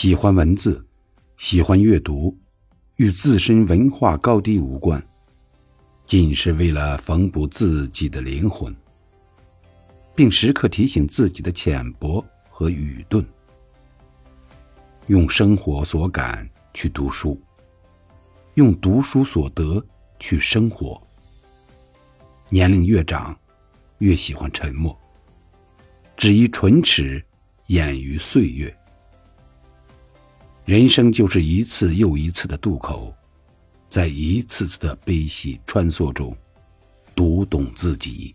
喜欢文字，喜欢阅读，与自身文化高低无关，仅是为了缝补自己的灵魂，并时刻提醒自己的浅薄和愚钝。用生活所感去读书，用读书所得去生活。年龄越长，越喜欢沉默，只以唇齿掩于岁月。人生就是一次又一次的渡口，在一次次的悲喜穿梭中，读懂自己。